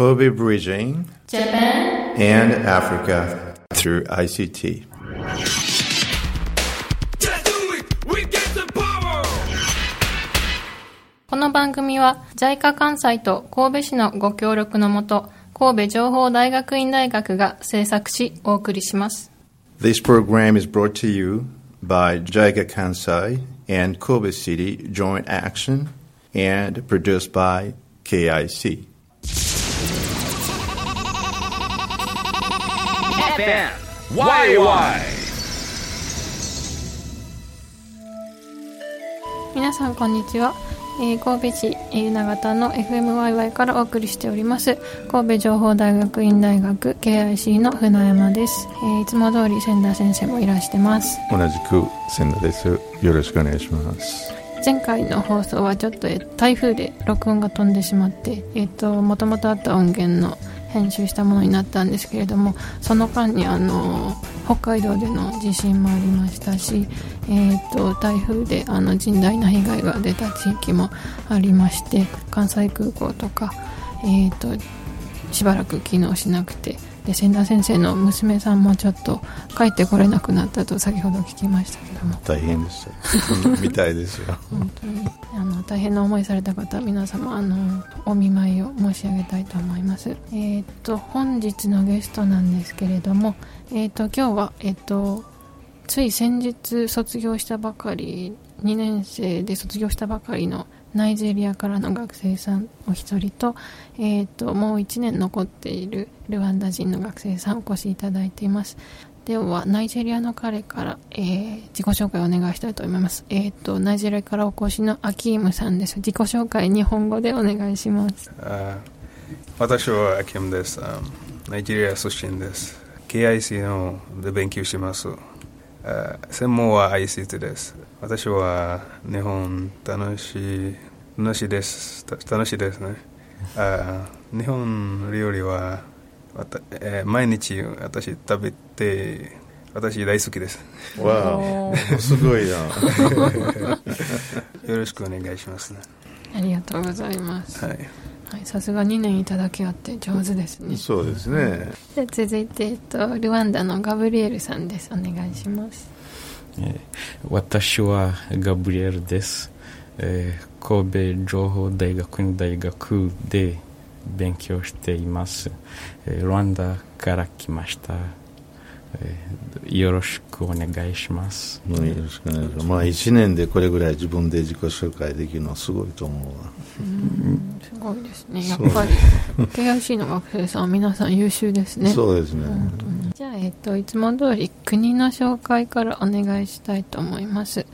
Kobe Bridging Japan and Africa through ICT. Just do it! We get the power! この番組は JICA 関西と神戸市のご協力のもと神戸情報大学院大学が制作しお送りします This program is brought to you by JICA Kansai and Kobe City Joint Action and produced by KIC. FM YY 皆さんこんにちは、えー神戸市えー長田の FMYY からお送りしております神戸情報大学院大学 KIC の船山です、えーいつも通り千田先生もいらしてます同じく千田です。よろしくお願いします。前回の放送はちょっとえー台風で録音が飛んでしまってえっ、ともともとあった音源の編集したものになったんですけれどもその間にあの北海道での地震もありましたし、えっと台風であの甚大な被害が出た地域もありまして関西空港とか、えっとしばらく機能しなくてで千田先生の娘さんもちょっと帰ってこれなくなったと先ほど聞きましたけども大変でした。みたいですよ。本当にあの大変な思いされた方皆様あのお見舞いを申し上げたいと思いますえーっと本日のゲストなんですけれどもえーっと今日はえーっとつい先日卒業したばかり2年生で卒業したばかりのナイジェリアからの学生さんお一人と,、えー、ともう1年残っているルワンダ人の学生さんお越しいただいていますではナイジェリアの彼から、えー自己紹介をお願いしたいと思います、えー、とナイジェリアからお越しのアキームさんです自己紹介日本語でお願いします私はアキームです。ナイジェリア出身です。KIC ので勉強します。あ専門は ICT です。私は日本楽しい、楽しいです。た楽しいですね。あ日本料理は、えー毎日私食べて、私大好きです。わおあ、すごいな。よろしくお願いしますね。ありがとうございます、はい。はい、さすが2年いただけあって上手ですね。そうですね。で続いて、えっと、ルワンダのガブリエルさんですお願いします。えー私はガブリエルです、えー神戸情報大学院大学で勉強しています、えールワンダから来ました、えーよろしくお願いしますもうよろしくお願いします。まあ一年でこれぐらい自分で自己紹介できるのはすごいと思うわ。すごいですねやっぱり KIC の学生さんは皆さん優秀ですねそうですね。じゃあ、えっと、いつも通り国の紹介からお願いしたいと思います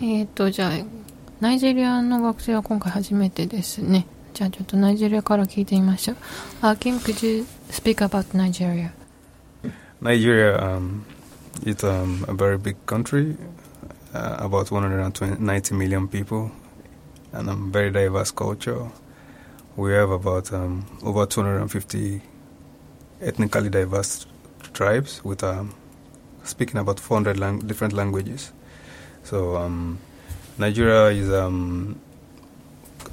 えっとじゃあナイジェリアの学生は今回初めてですねじゃあちょっとナイジェリアから聞いてみましょう uh, Kim, could you speak about Nigeria? Nigeria um, is um, a very big country, uh, about 190 million people, and a very diverse culture. We have about um, over 250 ethnically diverse tribes with um, speaking about 400 lang- different languages. So um, Nigeria is um,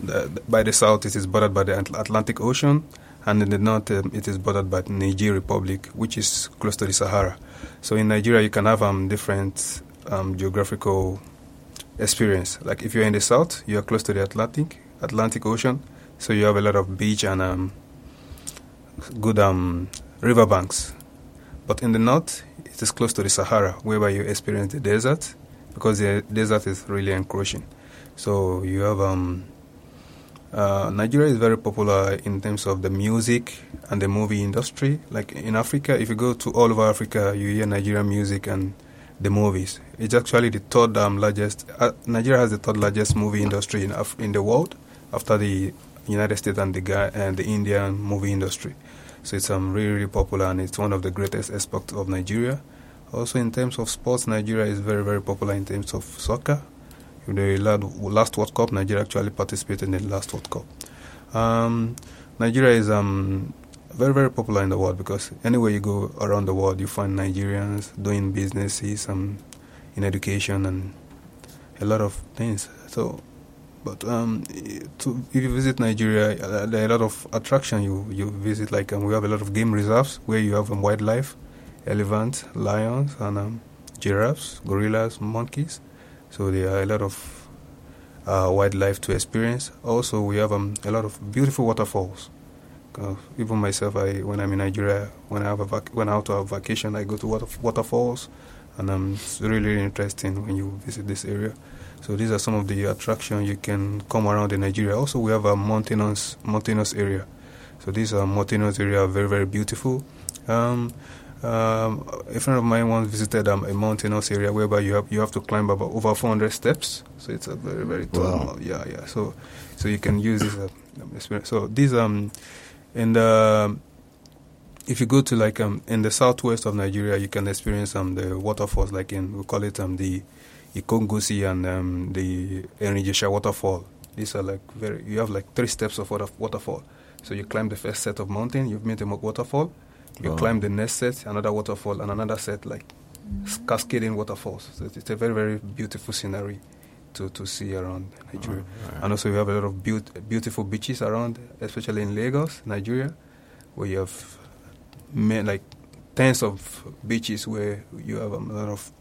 the, by the south it is bordered by the Atlantic Ocean, and in the north um, it is bordered by Niger Republic, which is close to the Sahara. So in Nigeria you can have um, different um, geographical experience. Like if you're in the south, you are close to the Atlantic Atlantic Ocean, so you have a lot of beach and um, good um, riverbanks. But in the north, it is close to the Sahara, whereby you experience the desert, because the desert is really encroaching. So you have um, uh, Nigeria is very popular in terms of the music and the movie industry. Like in Africa, if you go to all over Africa, you hear Nigerian music and the movies. It's actually the third um, largest. Uh, Nigeria has the third largest movie industry in Af- in the world, after the United States and the Ga- and the Indian movie industry. So it's um, really really popular and it's one of the greatest aspects of Nigeria. Also in terms of sports, Nigeria is very very popular in terms of soccer. The last World Cup, Nigeria actually participated in the last World Cup. Um, Nigeria is um, very very popular in the world because anywhere you go around the world, you find Nigerians doing businesses, um, in education and a lot of things. So But um, to, if you visit Nigeria, uh, there are a lot of attraction you you visit. Like um, we have a lot of game reserves where you have um, wildlife, elephants, lions, and giraffes, gorillas, monkeys. So there are a lot of uh, wildlife to experience. Also, we have um, a lot of beautiful waterfalls. Uh, even myself, I when I'm in Nigeria, when I have a vac- when I have to have vacation, I go to water- waterfalls, and um, it's really, really interesting when you visit this area. So these are some of the attractions you can come around in Nigeria. Also, we have a mountainous mountainous area. So these are mountainous area, are very very beautiful. Um, um, a friend of mine once visited um, a mountainous area whereby you have you have to climb about over 400 steps. So it's a very very tall. Wow. Yeah, yeah. So so you can use this uh, um, experience. So these um in the if you go to like um in the southwest of Nigeria, you can experience um the waterfalls like in we call it um the Ikogosi and um the Erin-Ijesha waterfall. These are like very you have like three steps of water, waterfall. So you climb the first set of mountain, you've made a waterfall. You Wow. climb the next set, another waterfall, and another set like s- cascading waterfalls. So it's a very very beautiful scenery to to see around Nigeria. And also, we have a lot of beaut- beautiful beaches around, especially in Lagos, Nigeria, where you have ma- like tens of beaches where you have um, a lot of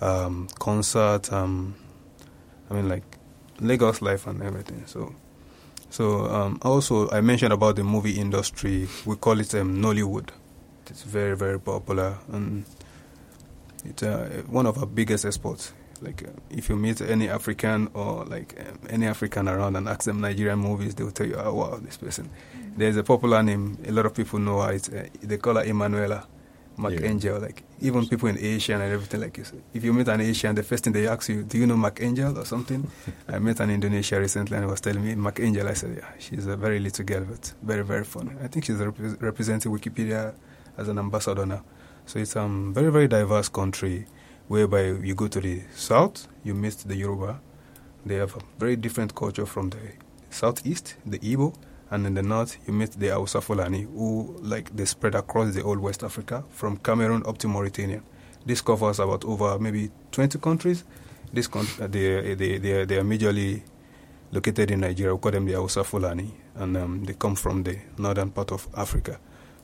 um, concert. Um, I mean, like Lagos life and everything. So, so um, also I mentioned about the movie industry. We call it um, Nollywood. It's very very popular and it's uh, one of our biggest exports. Like uh, if you meet any African or like um, any African around and ask them Nigerian movies, they will tell you, "Oh wow, this person." There's a popular name. A lot of people know her. It's, uh, they call her Emmanuella Angel. Like even people in Asia and everything. Like this. if you meet an Asian, the first thing they ask you, "Do you know Angel or something?" I met an Indonesia recently and was telling me Mark Angel. I said, "Yeah, she's a very little girl, but very very funny." I think she's rep- representing Wikipedia as an ambassador now. So it's a um, very very diverse country whereby you go to the south, you meet the Yoruba. They have a very different culture from the southeast, the Igbo, and in the north you meet the Hausa Fulani, who like they spread across the whole West Africa, from Cameroon up to Mauritania. This covers about over maybe 20 countries. This con- uh, they, they, they, are, they are majorly located in Nigeria. We call them the Hausa Fulani, and um, they come from the northern part of Africa.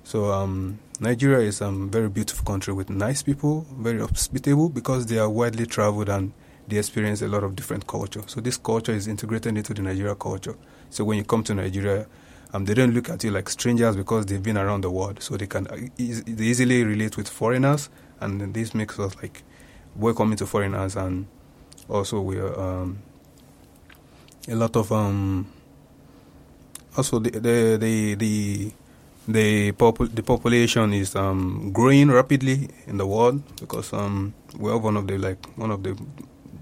So um, Nigeria is a um, very beautiful country with nice people, very hospitable because they are widely traveled and they experience a lot of different culture. So this culture is integrated into the Nigeria culture. So when you come to Nigeria, um, they don't look at you like strangers because they've been around the world. So they can uh, they easily relate with foreigners, and this makes us like welcoming to foreigners, and also we are um, a lot of um, also the the the, the popul- the population is um, growing rapidly in the world because um, we have one of the like one of the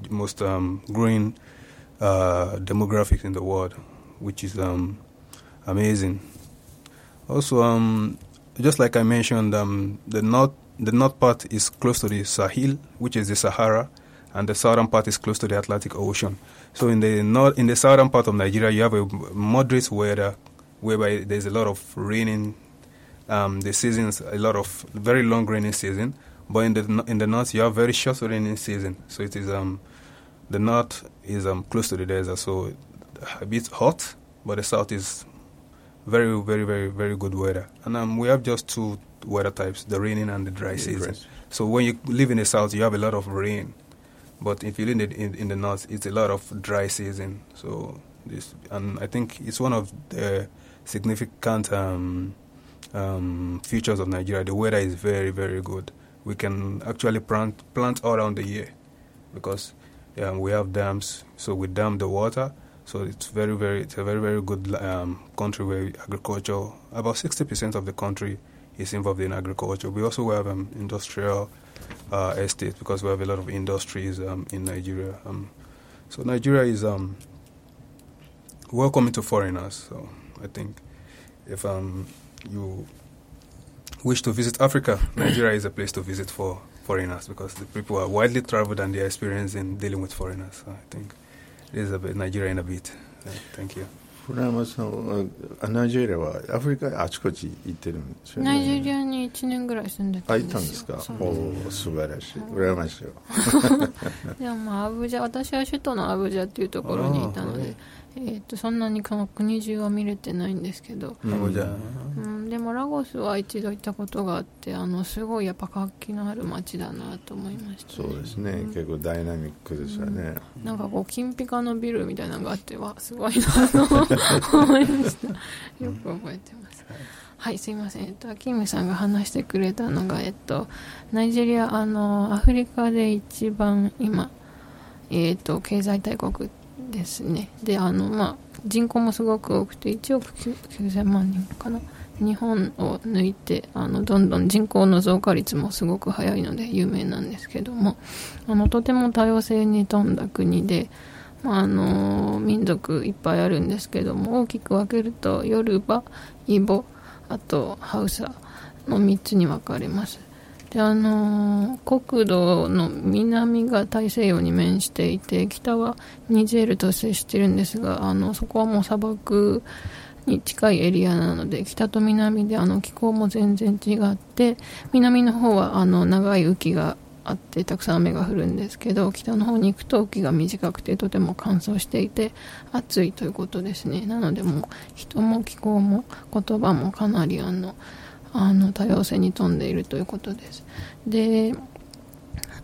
most um, growing uh, demographics in the world, which is um, amazing. Also, um, just like I mentioned, um, the north the north part is close to the Sahel, which is the Sahara, and the southern part is close to the Atlantic Ocean. So in the north, in the southern part of Nigeria, you have a moderate weather whereby there's a lot of raining. Um, the seasons a lot of very long raining season, but in the in the north you have very short raining season. So it is um the north is um close to the desert, so a bit hot, but the south is very very very very good weather. And um we have just two weather types: the raining and the dry season. So when you live in the south, you have a lot of rain, but if you live in the, in, in the north, it's a lot of dry season. So this, and I think it's one of the significant um, um, features of Nigeria. The weather is very, very good. We can actually plant plant all around the year because um, we have dams, so we dam the water. So it's very, very, it's a very, very good um, country where agriculture. About sixty percent of the country is involved in agriculture. We also have um, industrial uh, estate because we have a lot of industries um, in Nigeria. Um, so Nigeria is um, welcoming to foreigners. So I think if um, you wish to visit Africa, Nigeria is a place to visit for foreigners because the people are widely traveled and they are experienced in dealing with foreigners. I think this is a bit Nigeria in a bit. Uh, thank you. 村山さんはあナイジェリアはアフリカあちこち行ってるんですよねナイジェリアに1年ぐらい住んでたあんですよ行ったんですかそうおお素晴らしい羨ましいよでもまあアブジャ私は首都のアブジャっていうところにいたので、えー、とそんなにこの国中は見れてないんですけど、うん、じゃあうん、でもラゴスは一度行ったことがあってあのすごいやっぱ活気のある街だなと思いました、そうですね、結構ダイナミックですよね、なんかこう金ピカのビルみたいなのがあってわすごいなと思いました。よく覚えてます。はいすいません、えっと、アキムさんが話してくれたのが、えっと、ナイジェリアあのアフリカで一番今、えっと、経済大国ですね。であの、まあ、人口もすごく多くて1億9000万人かな。日本を抜いてあのどんどん人口の増加率もすごく早いので有名なんですけどもあのとても多様性に富んだ国で、まあ、あの民族いっぱいあるんですけども大きく分けるとヨルバ、イボあとハウサの3つに分かれます。であの国土の南が大西洋に面していて北はニジェールと接してるんですがあのそこはもう砂漠に近いエリアなので北と南であの気候も全然違って南の方はあの長い雨季があってたくさん雨が降るんですけど北の方に行くと雨季が短くてとても乾燥していて暑いということですね。なのでもう人も気候も言葉もかなりあのあの多様性に富んでいるということです。で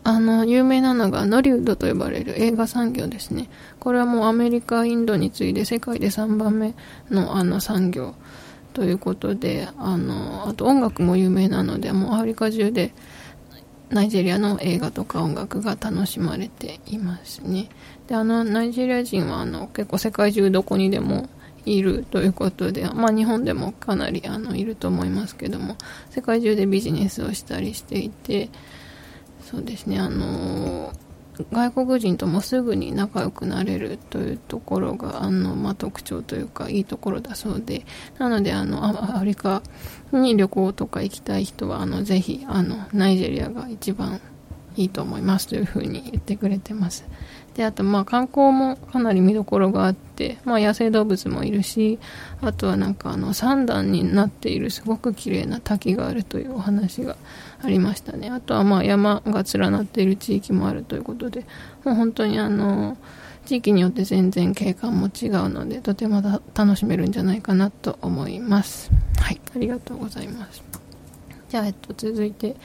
あの有名なのがノリウッドと呼ばれる映画産業ですね。これはもうアメリカインドに次いで世界で3番目のあの産業ということであのあと音楽も有名なのでもうアフリカ中でナイジェリアの映画とか音楽が楽しまれていますね。であのナイジェリア人はあの結構世界中どこにでもいるということで、まあ、日本でもかなりあのいると思いますけども世界中でビジネスをしたりしていてそうですねあの外国人ともすぐに仲良くなれるというところがあの、まあ、特徴というかいいところだそうでなのであのアフリカに旅行とか行きたい人はあのぜひあのナイジェリアが一番いいと思いますというふうに言ってくれてます。であとまあ観光もかなり見どころがあって、まあ、野生動物もいるしあとはなんかあの三段になっているすごく綺麗な滝があるというお話がありましたね。あとはまあ山が連なっている地域もあるということでもう本当にあの地域によって全然景観も違うのでとても楽しめるんじゃないかなと思います。はい。ありがとうございます。じゃあ、えっと、続いて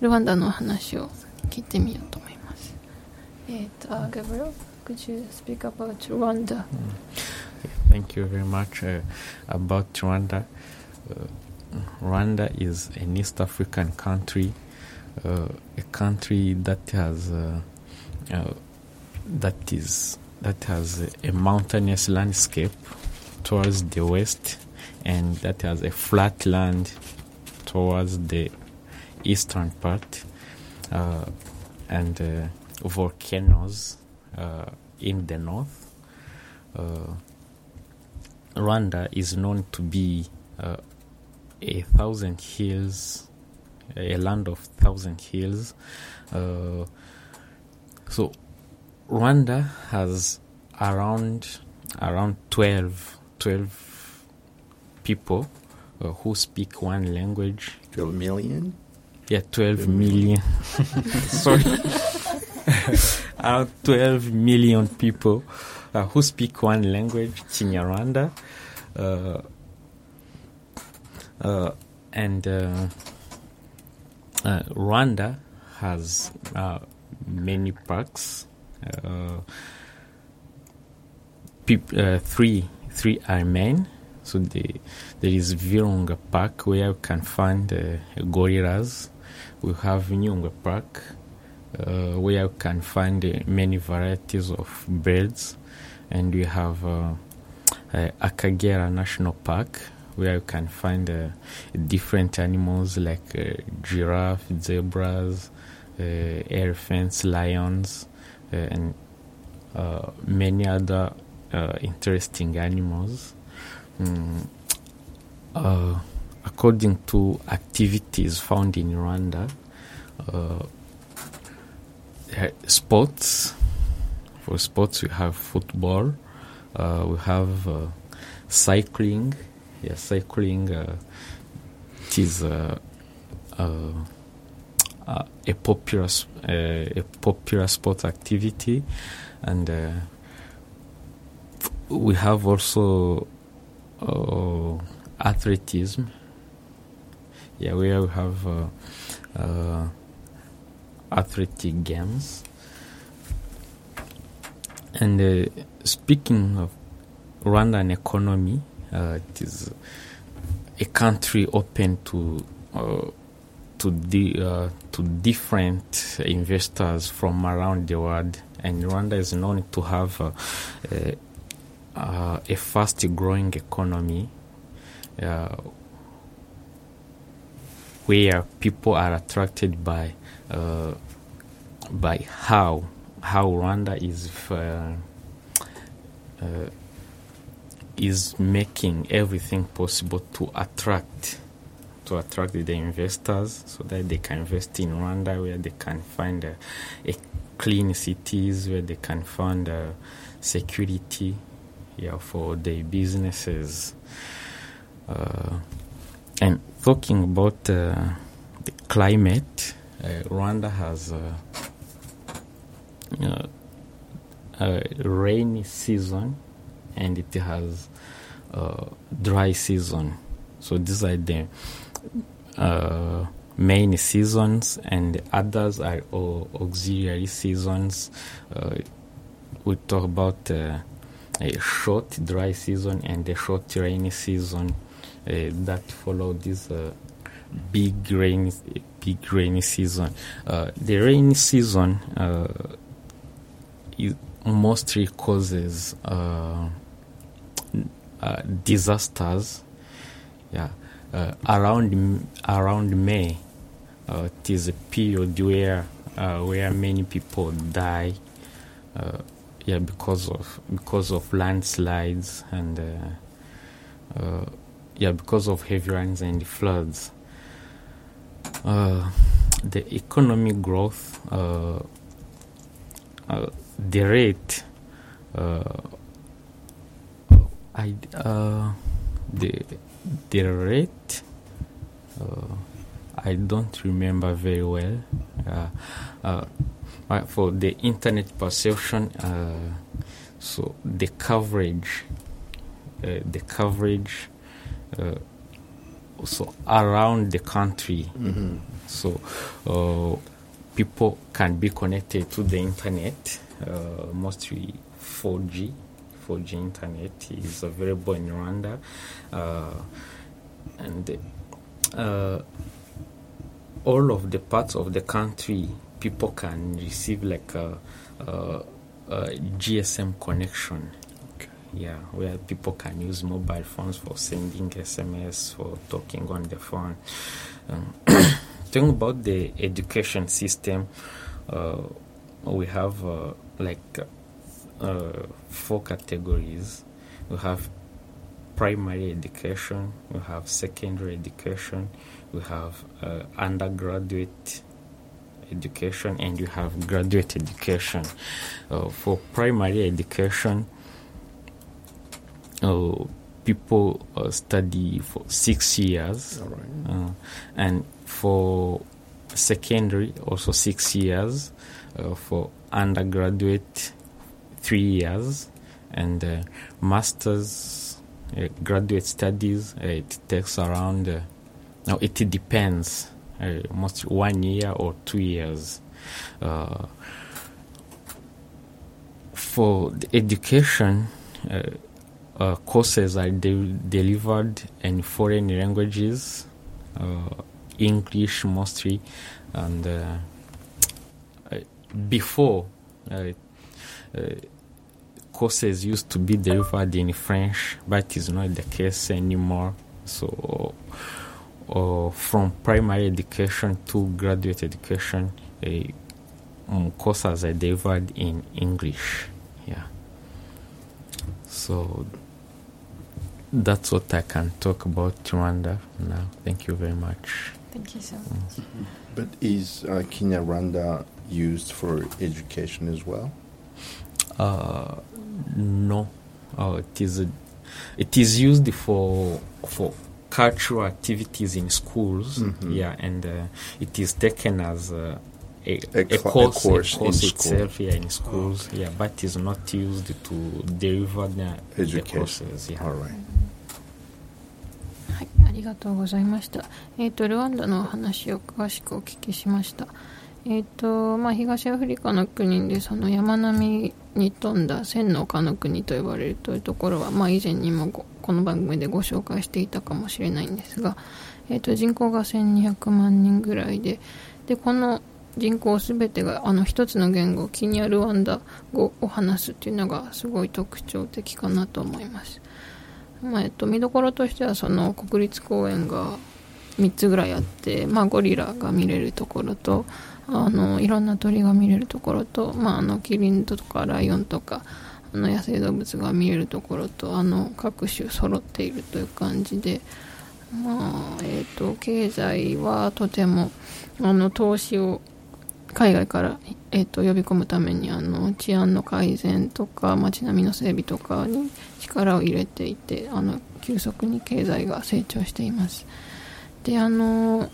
ルワンダの話を聞いてみようと思います。Uh, Gabriel, could you speak about Rwanda? Mm. Thank you very much. Uh, about Rwanda, uh, Rwanda is an East African country, uh, a country that has uh, uh, that is that has a mountainous landscape towards the west, and that has a flat land towards the eastern part, and volcanoes uh, in the north. Uh, Rwanda is known to be uh, a thousand hills, a land of thousand hills. Uh, so Rwanda has around around 12, 12 people uh, who speak one language. 12 million? Yeah, 12 million. Sorry. Around 12 million people uh, who speak one language, Kinyarwanda. Uh, uh, and uh, uh, Rwanda has uh, many parks. Peop- three, three are main. So the, there is Virunga Park where you can find gorillas. We have Nyungwe Park uh, where you can find uh, many varieties of birds. And we have uh, uh, Akagera National Park where you can find uh, different animals like uh, giraffe, zebras, elephants, lions, and many other interesting animals. Mm, according to activities found in Rwanda, sports. For sports, we have football. Uh, we have uh, cycling. Yeah, cycling. Uh, it is uh, uh, a popular a popular sport activity, and we have also athleticism. Yeah, where we have athletic games. And uh, speaking of Rwandan economy, uh, it is a country open to uh, to di- uh, to different investors from around the world, and Rwanda is known to have uh, a, uh, a fast-growing economy. Uh, where people are attracted by uh, by how how Rwanda is uh, uh, is making everything possible to attract to attract the investors so that they can invest in Rwanda where they can find uh, a clean cities where they can find uh, security yeah, for their businesses. And talking about uh, the climate, uh, Rwanda has uh, a rainy season and it has uh, dry season. So these are the uh, main seasons, and the others are au- auxiliary seasons. Uh, we talk about uh, a short dry season and a short rainy season that follow this uh, big rainy big rainy season. Uh, the rainy season uh, mostly causes disasters. Yeah, around around May, it is a period where where many people die. Yeah, because of because of landslides and uh, uh, yeah, because of heavy rains and floods. Uh, the economic growth, uh, uh, the rate, uh, I uh, the the rate. Uh, I don't remember very well. For the internet perception, so the coverage, the coverage, so around the country. So uh, people can be connected to the internet, uh, mostly 4G. 4G internet is available in Rwanda, uh, and uh, all of the parts of the country people can receive like a, a, a GSM connection. Yeah, where people can use mobile phones for sending SMS, for talking on the phone. Um, talking about the education system, uh, we have uh, like uh, four categories. We have primary education, we have secondary education, we have uh, undergraduate education, and you have graduate education. Uh, for primary education, people uh, study for six years, right. uh, and for secondary also six years. Uh, for undergraduate, three years, and uh, masters, uh, graduate studies, uh, it takes around. Uh, now it depends, uh, most one year or two years. Uh, for the education, uh, uh, courses are de- delivered in foreign languages, uh, English mostly, and uh, uh, before uh, uh, courses used to be delivered in French, but is not the case anymore. So, from primary education to graduate education, um, courses are delivered in English. Yeah. So that's what I can talk about Rwanda now. Thank you very much. Thank you so much. But is uh, Kinyarwanda used for education as well? Uh, no, uh, it is a, it is used for for cultural activities in schools. Mhm. Yeah, and uh, it is taken as uh, a, A a, cla- a course, a course course, in school. itself. Yeah, in schools. Yeah, but is not used to deliver the, the courses. Yeah. All right. はい、ありがとうございました。えっ、と、ルワンダのお話を詳しくお聞きしました。えっ、と、まあ、東アフリカの国で、その山並みに富んだ千の丘の国と呼ばれるというところは、まあ、以前にもごこの番組でご紹介していたかもしれないんですが、えっ、と、人口が1200万人ぐらいで、で、この人口すべてがあの一つの言語、キニアルワンダ語を話すっていうのがすごい特徴的かなと思います。まあえっと、見どころとしてはその国立公園が3つぐらいあって、まあ、ゴリラが見れるところとあのいろんな鳥が見れるところと、まあ、あのキリンとかライオンとかあの野生動物が見れるところとあの各種揃っているという感じで、まあえっと経済はとてもあの投資を海外から、えっと呼び込むためにあの治安の改善とか街並みの整備とかに力を入れていてあの急速に経済が成長しています。であの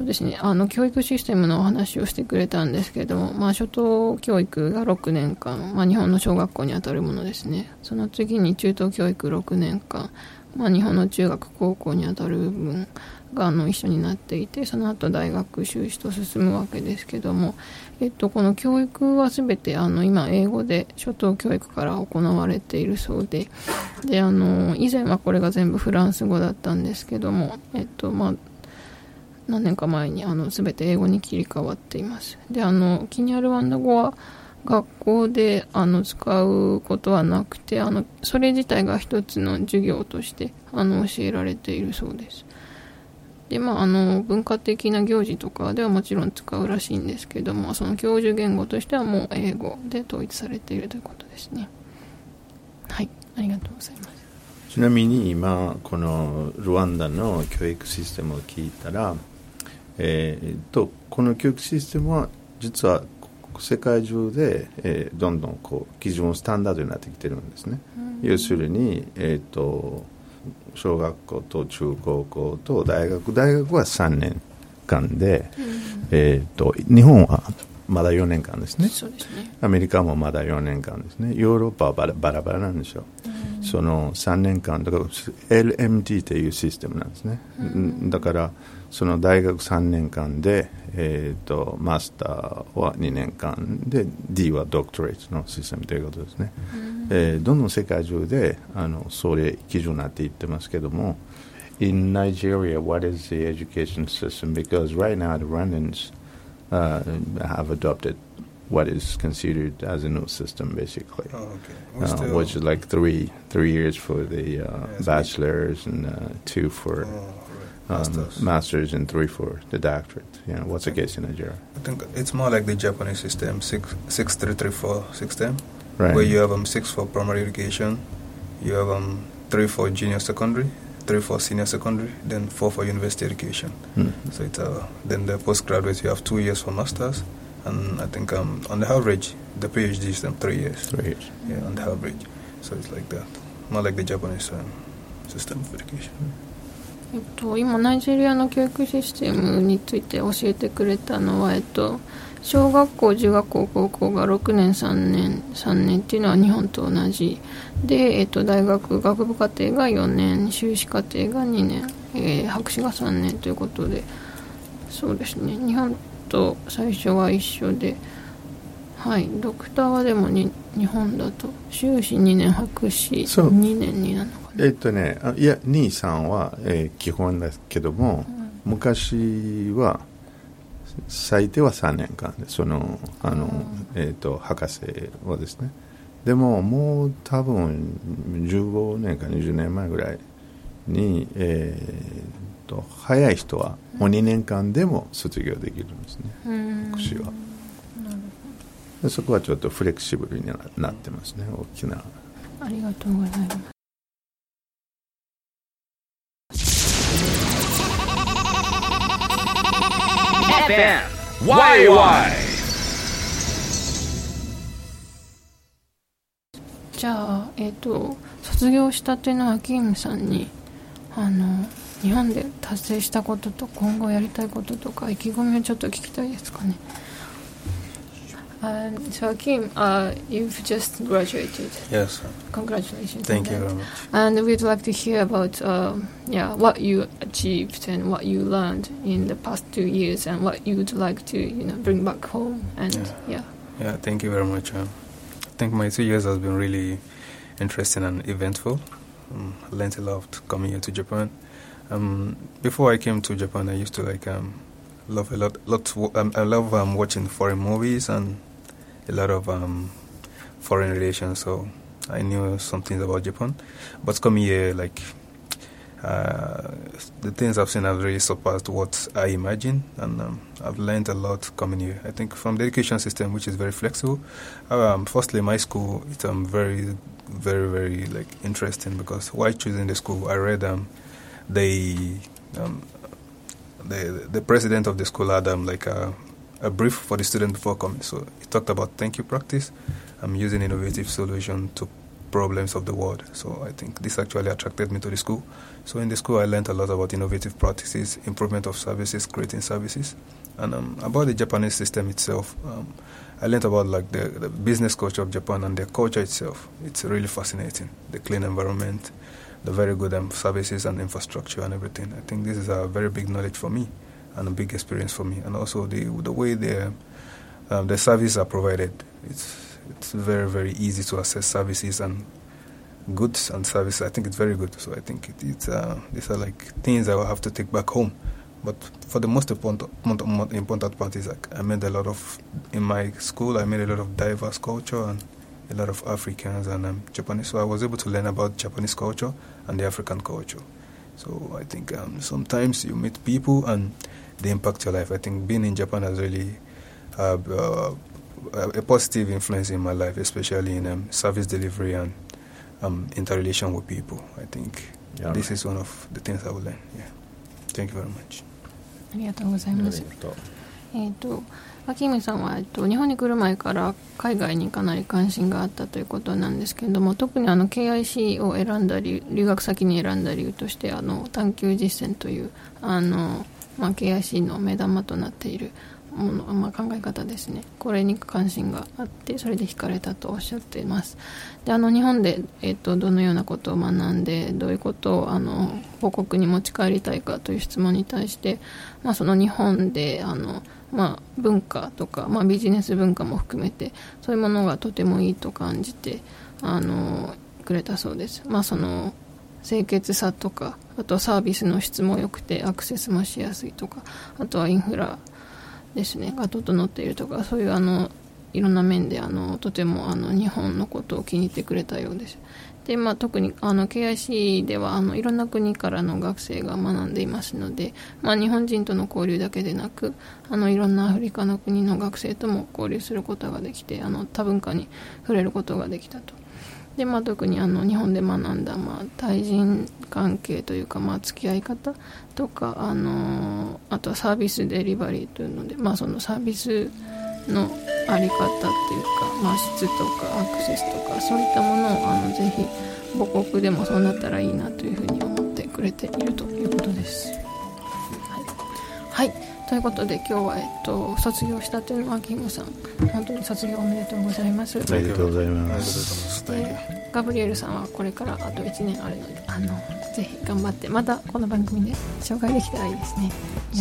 そうですね。あの教育システムのお話をしてくれたんですけども、まあ、初等教育が6年間、まあ、日本の小学校にあたるものですね。その次に中等教育6年間、まあ、日本の中学高校にあたる部分あの一緒になっていてその後大学修士と進むわけですけども、えっと、この教育は全てあの今英語で初等教育から行われているそうでであの以前はこれが全部フランス語だったんですけども、えっとまあ、何年か前にあの全て英語に切り替わっています。であのキニアルワンダ語は学校であの使うことはなくてあのそれ自体が一つの授業としてあの教えられているそうです。でまあ、あの文化的な行事とかではもちろん使うらしいんですけどもその教授言語としてはもう英語で統一されているということですね。はい。ありがとうございます。ちなみに今このルワンダの教育システムを聞いたら、えーとこの教育システムは実は世界中で、えーどんどんこう基準スタンダードになってきてるんですね、要するに、えー、と小学校と中高校と大学大学は3年間で、えー、と日本はまだ4年間ですね。ね。アメリカもまだ4年間ですね。ヨーロッパはバラバラバラなんですよ、その3年間だから LMD というシステムなんですね、うん。だからその大学3年間で、えー、とマスターは2年間で D はドクトレートのシステムということですね、えーどんどん世界中であのそれ基準になっていってますけども In Nigeria, what is the education system? Because right now the Rwandans uh, have adopted what is considered as a new system, basically, Oh, okay. Uh, which is like three three years for the uh, Yes, bachelor's and uh, two for Oh, right. um, Masters. master's and three for the doctorate. You know, what's the case in Nigeria? I think it's more like the Japanese system, six six three three four system, Right. where you have um six for primary education, you have um three for junior secondary, three for senior secondary, then four for university education. Mm. So it's uh then the postgraduate you have two years for masters, and I think um on the average the PhD is um, three years. Three years. Yeah, on the average. So it's like that, more like the Japanese um, system of education. えっと、今ナイジェリアの教育システムについて教えてくれたのは、えっと、 小学校中学校高校が6年3年3年っていうのは日本と同じで、えっと、大学学部課程が4年修士課程が2年、えー博士が3年ということでそうですね。日本と最初は一緒ではい。ドクターはでもに日本だと修士2年博士そう。2年になるのかな。えっとね、あいや、兄さんは、えー基本ですけども、昔は、最低は3年間で、その、あの、えっと、博士はですね。でも、もう多分、15年か20年前ぐらいに、えー、と、早い人は、もう2年間でも卒業できるんですね、うん。博士そこはちょっとフレキシブルにななってますね、大きな。ありがとうございます FM YY じゃあ、えっと卒業したてのアキムさんにあの日本で達成したことと今後やりたいこととか意気込みをちょっと聞きたいですかね。Um, so Kim, uh, you've just graduated. Yes. Congratulations. Thank you very much. And we'd like to hear about um, yeah what you achieved and what you learned in the past two years and what you'd like to you know bring back home and Yeah. yeah. Yeah, thank you very much. Um, I think my two years has been really interesting and eventful. Um, I learned a lot coming here to Japan. Um, before I came to Japan, I used to like um, love a lot. lot um, I love um, watching foreign movies and a lot of um, foreign relations. So I knew some things about Japan, but coming here, like uh, the things I've seen have really surpassed what I imagined, and um, I've learned a lot coming here. I think from the education system, which is very flexible. Um, firstly, my school it's um, very, very, very like interesting because while choosing the school, I read um, they um, the the president of the school had um, like a, a brief for the student before coming. So he talked about thank you practice. I'm using innovative solution to problems of the world. So I think this actually attracted me to the school. So in the school, I learned a lot about innovative practices, improvement of services, creating services, and um, about the Japanese system itself. Um, I learned about like the, the business culture of Japan and their culture itself. It's really fascinating. The clean environment, the very good um, services and infrastructure and everything. I think this is a very big knowledge for me and a big experience for me. And also the the way the um, the services are provided. It's it's very very easy to access services and goods and services. I think it's very good. So I think it, it's uh, these are like things I will have to take back home. But for the most important, important part is like I made a lot of in my school. I made a lot of diverse culture and a lot of Africans and um, Japanese. So I was able to learn about Japanese culture and the African culture. So I think um, sometimes you meet people and they impact your life. I think being in Japan has really uh, uh, a positive influence in my life, especially in um, service delivery and um, interrelation with people. I think Yeah, this right. is one of the things I will learn. Yeah. Thank you very much. ありがとうございます。とえっ、と、アキムさんは、えっと、日本に来る前から海外にかなり関心があったということなんですけれども、特にあの KIC を選んだ理由、留学先に選んだ理由として、あの探究実践という、あの、まあ、KIC の目玉となっているもの、まあ、考え方ですね。これに関心があって、それで惹かれたとおっしゃっています。で、あの、日本で、えっと、どのようなことを学んで、どういうことを、あの、母国に持ち帰りたいかという質問に対して、まあ、その日本であの、まあ、文化とか、まあ、ビジネス文化も含めてそういうものがとてもいいと感じてあのくれたそうです、まあ、その清潔さとかあとサービスの質も良くてアクセスもしやすいとかあとはインフラですね。が整っているとかそういうあのいろんな面であのとてもあの日本のことを気に入ってくれたようです。で、まあ、特にあの KIC ではあのいろんな国からの学生が学んでいますので、まあ、日本人との交流だけでなくあのいろんなアフリカの国の学生とも交流することができてあの多文化に触れることができたと。で、まあ、特にあの日本で学んだ、まあ、対人関係というか、まあ、付き合い方とかあのあとはサービスデリバリーというので、まあ、そのサービスのあり方っていうか、まあ、質とかアクセスとかそういったものをあのぜひ母国でもそうなったらいいなというふうに思ってくれているということです。はい、はいということで今日は、えっと、卒業したてのアキムさん本当に卒業おめでとうございます。ありがとうございす。ます。でガブリエルさんはこれからあと1年あるのであのぜひ頑張ってまたこの番組で紹介できたらいいですねよ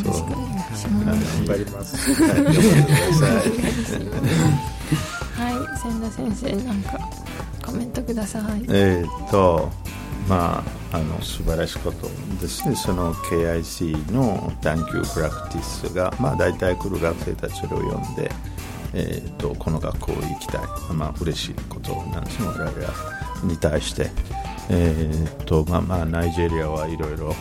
ろしくお願いします頑張ります。はい千田先生なんかコメントくださいえー、とまああの素晴らしいことですね。その KIC の探究プラクティスが、まあ、大体来る学生たちを呼んで、えー、とこの学校行きたい、まあ嬉しいことなんですね。我々はに対して。えーとまあまあ、ナイジェリアはいろいろ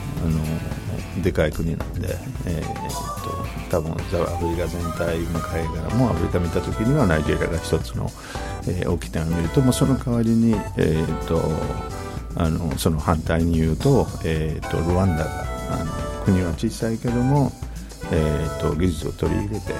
でかい国なんで、えー、と多分ザアフリカ全体向かいからもアフリカ見た時にはナイジェリアが一つの、えー大きなを見るともうその代わりに、えー、とあのその反対に言うと,、えーと、とルワンダがあの国は小さいけども、えーと、技術を取り入れて、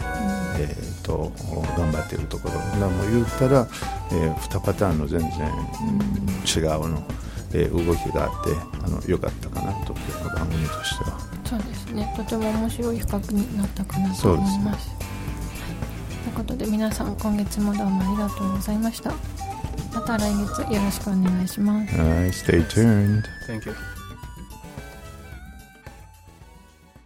えーと、頑張っているところ。だも言ったら、えー、2パターンの全然違うの、えー、動きがあってあのよかったかなと今日の番組としては。そうですね。とても面白い比較になったかなと思います。すねはい、ということで皆さん今月もどうもありがとうございました。また来月よろしくお願いします。はい、stay tuned. You.